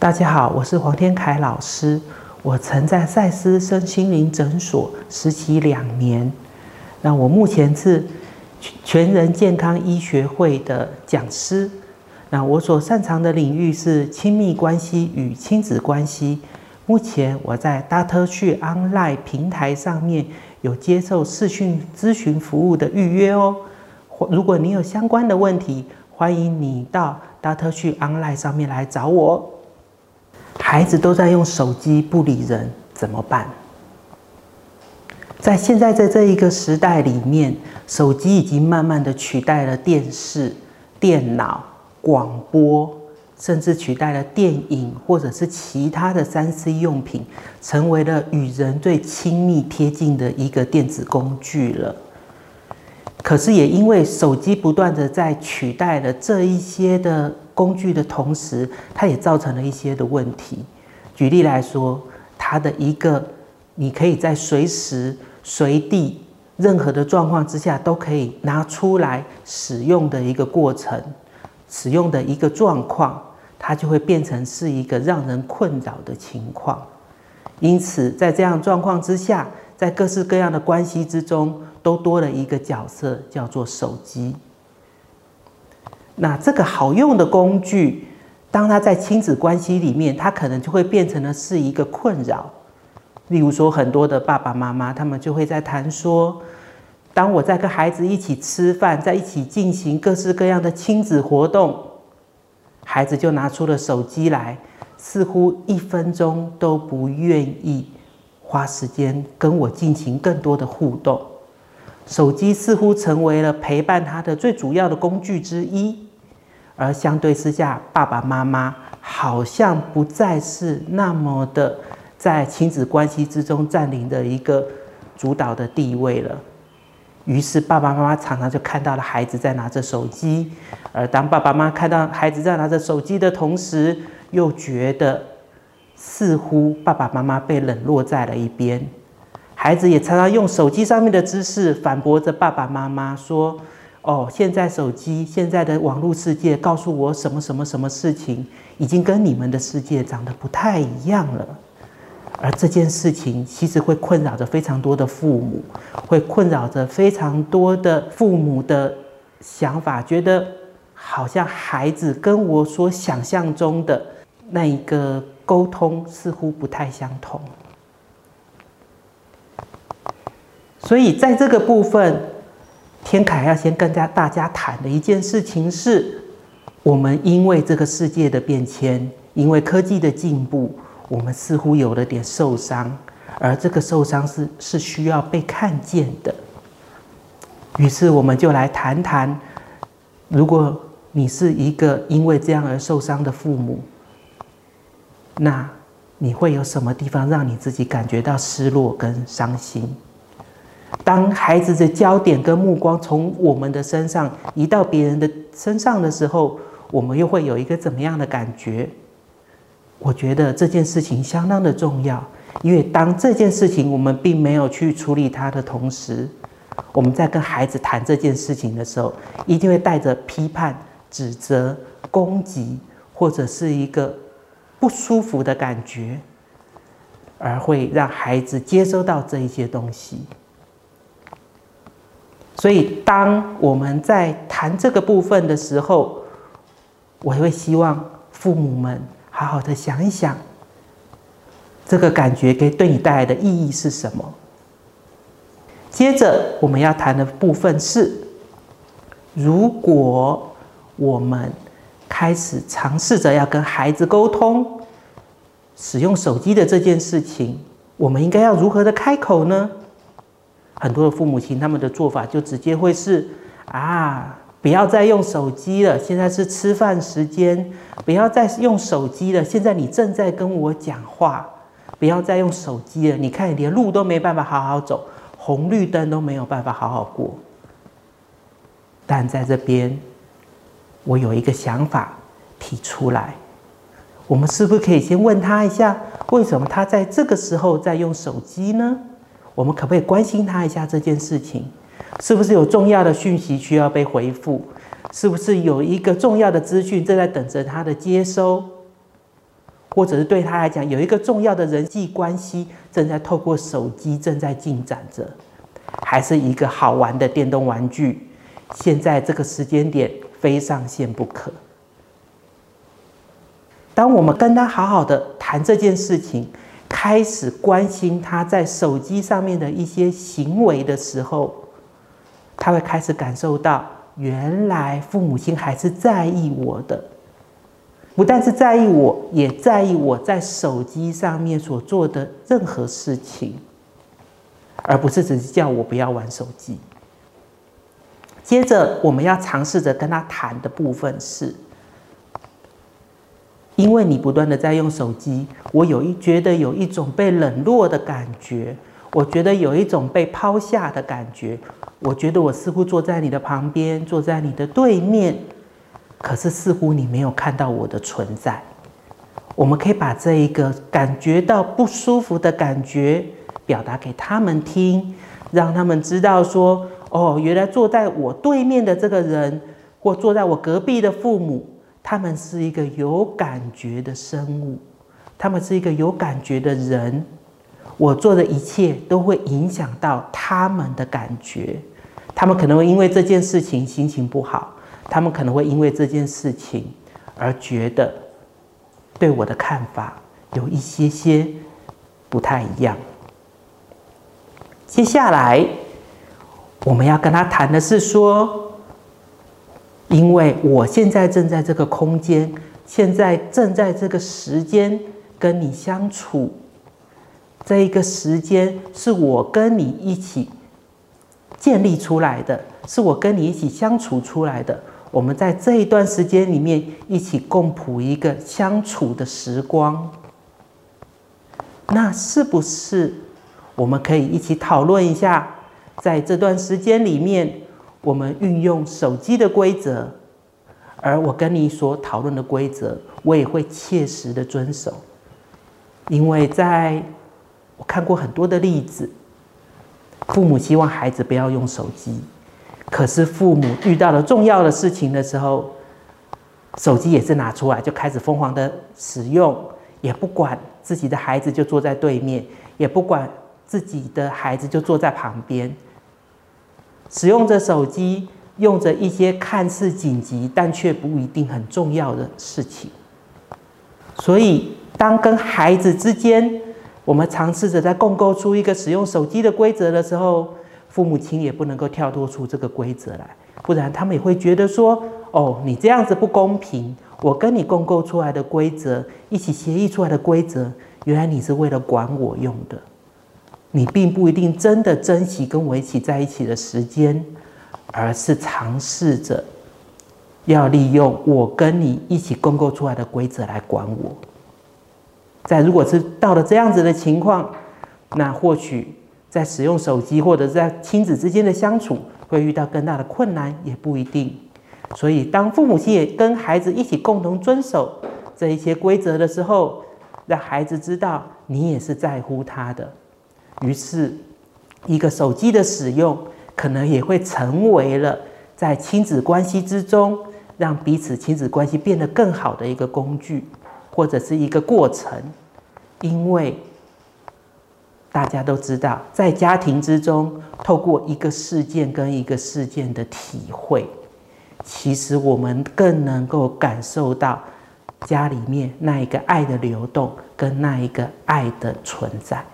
大家好，我是黄天凯老师。我曾在赛斯身心灵诊所实习两年。那我目前是全人健康医学会的讲师。那我所擅长的领域是亲密关系与亲子关系。目前我在 d a t a s h Online 平台上面有接受视讯咨询服务的预约哦。如果你有相关的问题，欢迎你到 d a t a s h Online 上面来找我。孩子都在用手机不理人，怎么办？在现在在这一个时代里面，手机已经慢慢的取代了电视、电脑、广播，甚至取代了电影或者是其他的三 C 用品，成为了与人最亲密贴近的一个电子工具了。可是也因为手机不断的在取代了这一些的。工具的同时，它也造成了一些的问题。举例来说，它的一个你可以在随时随地、任何的状况之下都可以拿出来使用的一个过程，使用的一个状况，它就会变成是一个让人困扰的情况。因此，在这样状况之下，在各式各样的关系之中，都多了一个角色，叫做手机。那这个好用的工具，当它在亲子关系里面，它可能就会变成了是一个困扰。例如说，很多的爸爸妈妈，他们就会在谈说，当我在跟孩子一起吃饭，在一起进行各式各样的亲子活动，孩子就拿出了手机来，似乎一分钟都不愿意花时间跟我进行更多的互动。手机似乎成为了陪伴他的最主要的工具之一。而相对之下，爸爸妈妈好像不再是那么的在亲子关系之中占领的一个主导的地位了。于是，爸爸妈妈常常就看到了孩子在拿着手机，而当爸爸妈妈看到孩子在拿着手机的同时，又觉得似乎爸爸妈妈被冷落在了一边。孩子也常常用手机上面的知识反驳着爸爸妈妈说。哦，现在手机现在的网络世界告诉我什么什么什么事情，已经跟你们的世界长得不太一样了。而这件事情其实会困扰着非常多的父母，会困扰着非常多的父母的想法，觉得好像孩子跟我所想象中的那一个沟通似乎不太相同。所以在这个部分。天凯要先跟大大家谈的一件事情是，我们因为这个世界的变迁，因为科技的进步，我们似乎有了点受伤，而这个受伤是是需要被看见的。于是我们就来谈谈，如果你是一个因为这样而受伤的父母，那你会有什么地方让你自己感觉到失落跟伤心？当孩子的焦点跟目光从我们的身上移到别人的身上的时候，我们又会有一个怎么样的感觉？我觉得这件事情相当的重要，因为当这件事情我们并没有去处理它的同时，我们在跟孩子谈这件事情的时候，一定会带着批判、指责、攻击，或者是一个不舒服的感觉，而会让孩子接收到这一些东西。所以，当我们在谈这个部分的时候，我会希望父母们好好的想一想，这个感觉给对你带来的意义是什么。接着，我们要谈的部分是，如果我们开始尝试着要跟孩子沟通使用手机的这件事情，我们应该要如何的开口呢？很多的父母亲，他们的做法就直接会是啊，不要再用手机了，现在是吃饭时间，不要再用手机了，现在你正在跟我讲话，不要再用手机了，你看连路都没办法好好走，红绿灯都没有办法好好过。但在这边，我有一个想法提出来，我们是不是可以先问他一下，为什么他在这个时候在用手机呢？我们可不可以关心他一下这件事情？是不是有重要的讯息需要被回复？是不是有一个重要的资讯正在等着他的接收？或者是对他来讲有一个重要的人际关系正在透过手机正在进展着，还是一个好玩的电动玩具，现在这个时间点非上线不可。当我们跟他好好的谈这件事情，开始关心他在手机上面的一些行为的时候，他会开始感受到，原来父母亲还是在意我的。不但是在意我，也在意我在手机上面所做的任何事情，而不是只是叫我不要玩手机。接着，我们要尝试着跟他谈的部分是：因为你不断的在用手机，我有一觉得有一种被冷落的感觉，我觉得有一种被抛下的感觉，我觉得我似乎坐在你的旁边，坐在你的对面。可是似乎你没有看到我的存在。我们可以把这一个感觉到不舒服的感觉表达给他们听，让他们知道说：哦，原来坐在我对面的这个人，或坐在我隔壁的父母，他们是一个有感觉的生物，他们是一个有感觉的人。我做的一切都会影响到他们的感觉，他们可能会因为这件事情心情不好。他们可能会因为这件事情而觉得对我的看法有一些些不太一样。接下来我们要跟他谈的是说，因为我现在正在这个空间，现在正在这个时间跟你相处，这一个时间是我跟你一起建立出来的，是我跟你一起相处出来的。我们在这一段时间里面一起共谱一个相处的时光，那是不是我们可以一起讨论一下，在这段时间里面，我们运用手机的规则，而我跟你所讨论的规则，我也会切实的遵守，因为在我看过很多的例子，父母希望孩子不要用手机。可是父母遇到了重要的事情的时候，手机也是拿出来就开始疯狂的使用，也不管自己的孩子就坐在对面，也不管自己的孩子就坐在旁边，使用着手机，用着一些看似紧急但却不一定很重要的事情。所以，当跟孩子之间，我们尝试着在共构出一个使用手机的规则的时候。父母亲也不能够跳脱出这个规则来，不然他们也会觉得说：“哦，你这样子不公平。我跟你共构出来的规则，一起协议出来的规则，原来你是为了管我用的。你并不一定真的珍惜跟我一起在一起的时间，而是尝试着要利用我跟你一起共构出来的规则来管我。在如果是到了这样子的情况，那或许。”在使用手机或者在亲子之间的相处，会遇到更大的困难，也不一定。所以，当父母亲也跟孩子一起共同遵守这一些规则的时候，让孩子知道你也是在乎他的。于是，一个手机的使用，可能也会成为了在亲子关系之中，让彼此亲子关系变得更好的一个工具，或者是一个过程，因为。大家都知道，在家庭之中，透过一个事件跟一个事件的体会，其实我们更能够感受到家里面那一个爱的流动跟那一个爱的存在。